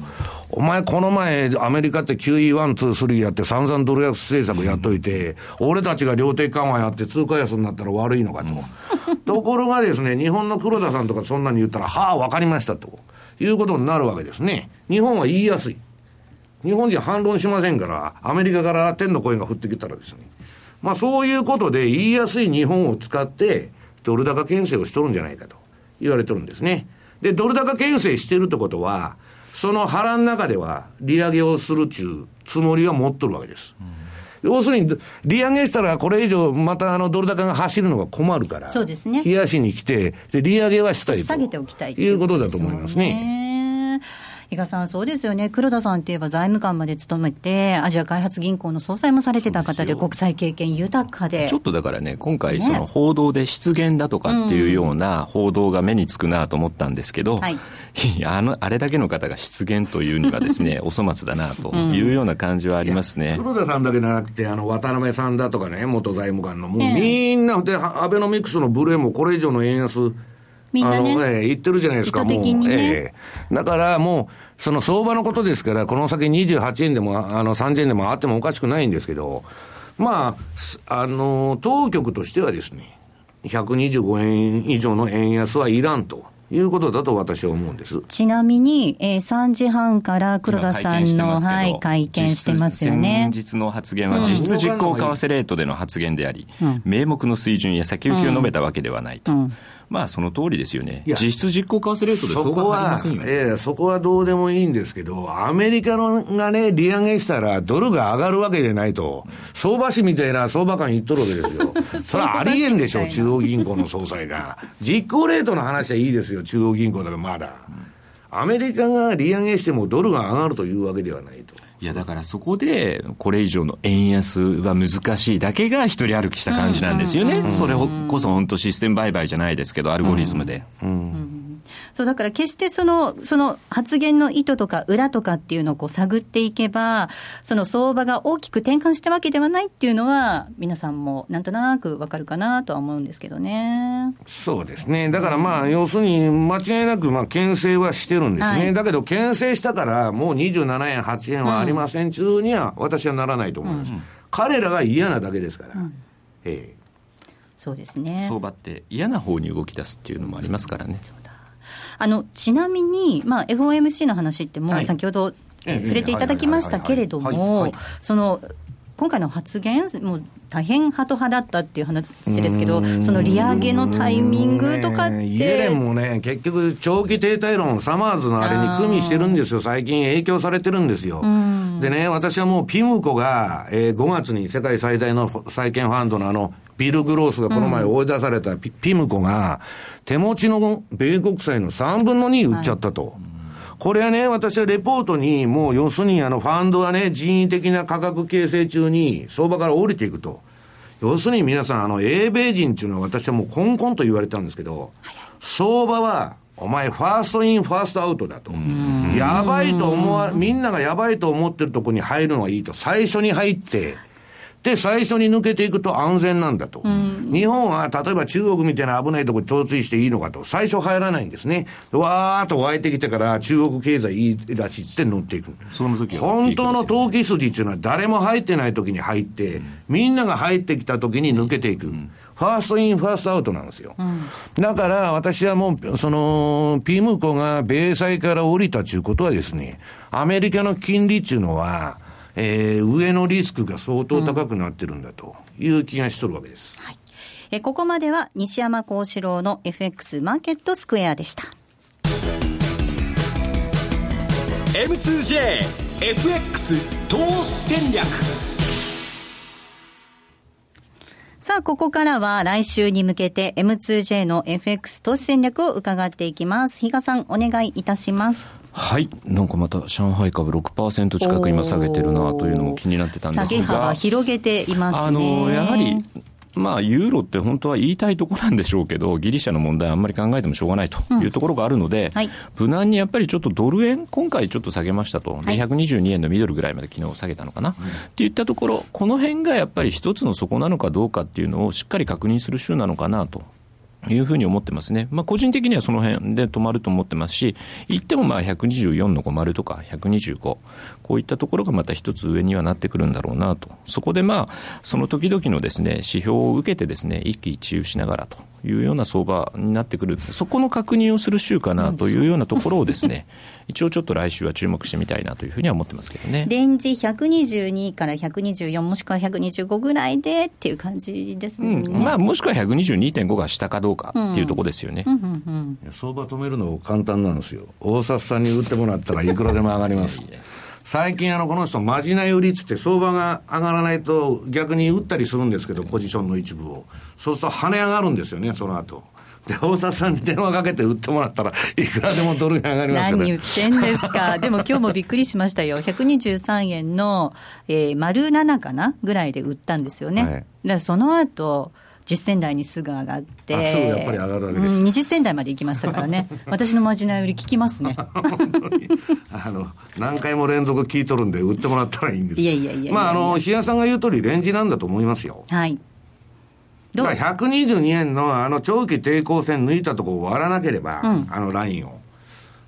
お前この前アメリカって QE1、2、3やって散々ドル安政策やっといて、俺たちが量的緩和やって通貨安になったら悪いのかと。ところがですね、日本の黒田さんとかそんなに言ったら、はあ、わかりましたと。いうことになるわけですね。日本は言いやすい。日本人反論しませんから、アメリカから天の声が降ってきたらですね、まあそういうことで言いやすい日本を使って、ドル高牽制をしとるんじゃないかと言われてるんですね。で、ドル高牽制してるってことは、その腹の中では利上げをするちゅうつもりは持っとるわけです。要するに、利上げしたらこれ以上またあのドル高が走るのが困るから、そうですね冷やしに来て、で、利上げはしたいと。下げておきたいっていうことだと思いますね。ね。伊賀さん、そうですよね、黒田さんっていえば財務官まで務めて、アジア開発銀行の総裁もされてた方で、国際経験豊かで、ちょっとだからね、今回、その報道で失言だとかっていうような報道が目につくなと思ったんですけど、あのあれだけの方が失言というにはですね、お粗末だなというような感じはありますね。黒田さんだけじゃなくて、あの、渡辺さんだとかね、元財務官の、もうええ。みんな、で、アベノミクスのブレもこれ以上の円安、みんなね。あの、ええ言ってるじゃないですか、意図的にね。ええ。だからもう、その相場のことですから、この先28円でも、あの、30円でもあってもおかしくないんですけど、まあ、すあの、当局としてはですね、125円以上の円安はいらんということだと私は思うんです。ちなみに、えー、3時半から黒田さんの、はい、会見してますよね。先日の発言は実質実行為替レートでの発言であり、名目の水準や先行きを述べたわけではないと。まあその通りですよね。実質実行為替レートでそこは。ええそこはどうでもいいんですけど、アメリカのがね、利上げしたら、ドルが上がるわけでないと、相場師みたいな相場感言っとるわけですよ。それはありえんでしょ、中央銀行の総裁が。実行レートの話はいいですよ、中央銀行だからまだ。アメリカが利上げしてもドルが上がるというわけではないと。いやだからそこでこれ以上の円安は難しいだけが一人歩きした感じなんですよね。それこそ本当システム売買じゃないですけど、アルゴリズムで。そうだから決してそのその発言の意図とか裏とかっていうのをこう探っていけば、その相場が大きく転換したわけではないっていうのは、皆さんもなんとなくわかるかなとは思うんですけどね。そうですね。だからまあ、要するに、間違いなく、まあ、牽制はしてるんですね。はいだけど、牽制したから、もう27円、8円はありません中には、私はならないと思います。彼らが嫌なだけですから。ええそうですね。相場って嫌な方に動き出すっていうのもありますからね。あのちなみに、まあ、FOMC の話って、もうはい。先ほどええ触れていただきましたけれどはいはいはいもはい、その今回の発言、もう大変ハト派だったっていう話ですけど、その利上げのタイミングとかっねイエレてン、もね、結局、長期停滞論、サマーズのあれに組みしてるんですよ。最近影響されてるんですよ。でね、私はもうピムコが、えー5月に世界最大の債券ファンドのあの、ビル・グロースがこの前追い出されたピ,、ピムコが、手持ちの米国債の3分の2売っちゃったと。これはね、私はレポートに、もう要するにあの、ファンドはね、人為的な価格形成中に相場から降りていくと。要するに皆さん、あの、英米人っていうのは私はもうコンコンと言われたんですけど、相場は、お前、 First in, first out だと。やばいと思わ、みんながやばいと思ってるとこに入るのはいいと。最初に入って、で、最初に抜けていくと安全なんだと。日本は、例えば中国みたいな危ないところに追随していいのかと。最初入らないんですね。わーっと湧いてきてから中国経済いいらしいって乗っていく。その時は本当の投機筋っていうのは誰も入ってない時に入って、みんなが入ってきた時に抜けていく。フ First in, first out なんですよ。だから私はもう、その、P ムーコが米債から降りたということはですね、アメリカの金利っていうのは、えー、上のリスクが相当高くなってるんだという気がしとるわけです。はいえここまでは西山幸四郎の FX マーケットスクエアでした。M2JFX 投資戦略さあ、ここからは来週に向けて M2J の FX 投資戦略を伺っていきます。比嘉さん、お願いいたします。はい。なんかまた上海株6%近く今下げてるなというのも気になってたんですが。下げ幅広げていますね。あの、やはりまあ、ユーロって本当は言いたいところなんでしょうけど、ギリシャの問題あんまり考えてもしょうがないというところがあるので、うんはい、無難にやっぱりちょっとドル円、今回ちょっと下げましたと、で122円のミドルぐらいまで昨日下げたのかな、うん、っていったところ、この辺がやっぱり一つの底なのかどうかっていうのをしっかり確認する週なのかなというふうに思ってますね。まあ、個人的にはその辺で止まると思ってますし、行ってもまあ124の50とか125、こういったところがまた一つ上にはなってくるんだろうなと。そこでまあ、その時々のですね、指標を受けてですね、一喜一憂しながらというような相場になってくる。そこの確認をする週かなというようなところをですね、一応ちょっと来週は注目してみたいなというふうには思ってますけどね。レンジ122から124もしくは125ぐらいでっていう感じですね。うん、まあもしくは122.5が下かどうかっていうところですよね。相場止めるの簡単なんですよ。大札さんに売ってもらったらいくらでも上がります。最近あのこの人まじない売りっつって相場が上がらないと逆に売ったりするんですけどポジションの一部をそうすると跳ね上がるんですよねその後で、大沢さんに電話かけて売ってもらったら、いくらでもドルが上がりますから、何言ってんですか。でも今日もびっくりしましたよ。123円の、えー、丸7かなぐらいで売ったんですよね。はい、だその後、実践台にすぐ上がって、やっぱり上がるわけです、うん、20銭台まで行きましたからね、私のまじない売り聞きますね。あの何回も連続聞いとるんで、売ってもらったらいいんですいやいやいやまあ、あの、日嘉さんが言う通り、レンジなんだと思いますよ。はいだから122円のあの長期抵抗線抜いたところを割らなければ、うん、あのラインを。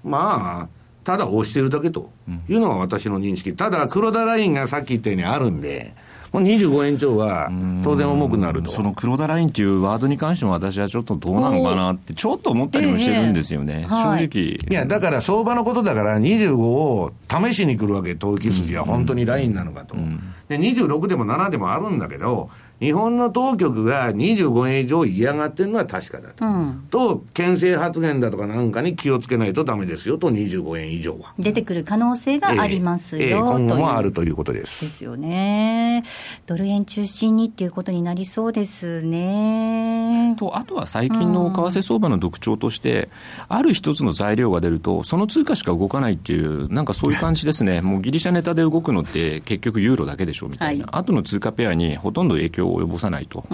まあ、ただ押してるだけというのが私の認識。ただ、黒田ラインがさっき言ったようにあるんで、もう25円超は当然重くなると。その黒田ラインっていうワードに関しても私はちょっとどうなのかなって、ちょっと思ったりもしてるんですよね、えー、正直。いや、だから相場のことだから25を試しに来るわけ、投機筋は本当にラインなのかと。で、26でも7でもあるんだけど、日本の当局が25円以上嫌がってるのは確かだと。うん、と、牽制発言だとかなんかに気をつけないとだめですよと、25円以上は。出てくる可能性がありますよ、えーえー、今後もあるということです。ですよね。ドル円中心にっていうことになりそうですね。と、あとは最近の為替相場の特徴として、うん、ある一つの材料が出ると、その通貨しか動かないっていう、なんかそういう感じですね。もうギリシャネタで動くのって結局ユーロだけでしょみたいな。はい、後の通貨ペアにほとんど影響を及ぼさないと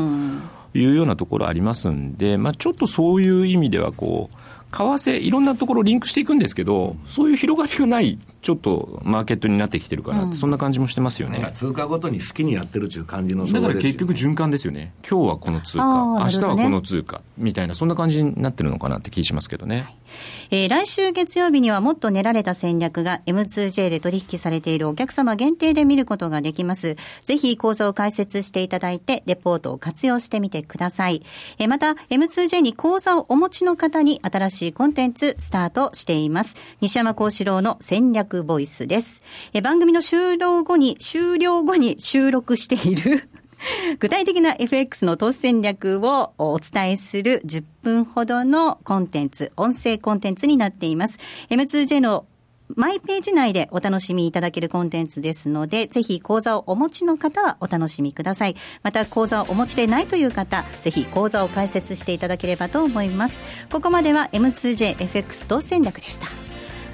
いうようなところありますんで、まあ、ちょっとそういう意味ではこう、為替、いろんなところリンクしていくんですけど、そういう広がりがない、ちょっとマーケットになってきてるかなって、うん、そんな感じもしてますよね。通貨ごとに好きにやってるっていう感じのだから結局循環ですよね。今日はこの通貨、明日はこの通貨、みたいな、そんな感じになってるのかなって気しますけどね。はい、えー、来週月曜日にはもっと練られた戦略が M2J で取引されているお客様限定で見ることができます。ぜひ講座を開設していただいて、レポートを活用してみてください。えー、また、M2J に講座をお持ちの方に新しいコンテンツスタートしています。西山幸四郎の戦略ボイスです。え番組の終了後に、終了後に収録している 具体的な FX の投資戦略をお伝えする10分ほどのコンテンツ、音声コンテンツになっています。M2J のマイページ内でお楽しみいただけるコンテンツですので、ぜひ講座をお持ちの方はお楽しみください。また講座をお持ちでないという方、ぜひ講座を解説していただければと思います。ここまでは M2JFX と戦略でした。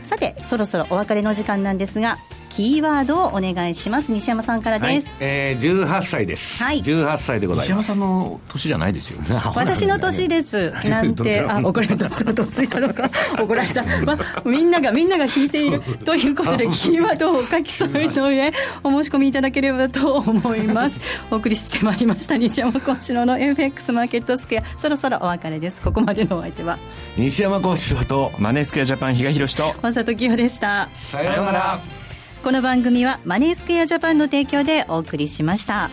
さて、そろそろお別れの時間なんですが、キーワードをお願いします。西山さんからです、はい、えー、18歳です。はい。18歳でございます。西山さんの年じゃないですよね。私の年です。なんてあ怒られた。どついたのか怒られた、まあ、みんながみんなが聞いているということでキーワードを書き添えの上お申し込みいただければと思いますお送りしてまいりました西山幸四郎の FX マーケットスクエアそろそろお別れですここまでのお相手は西山幸四郎とマネースクエアジャパン比嘉宏と大里清でしたさようならこの番組はマネースクエアジャパンの提供でお送りしました。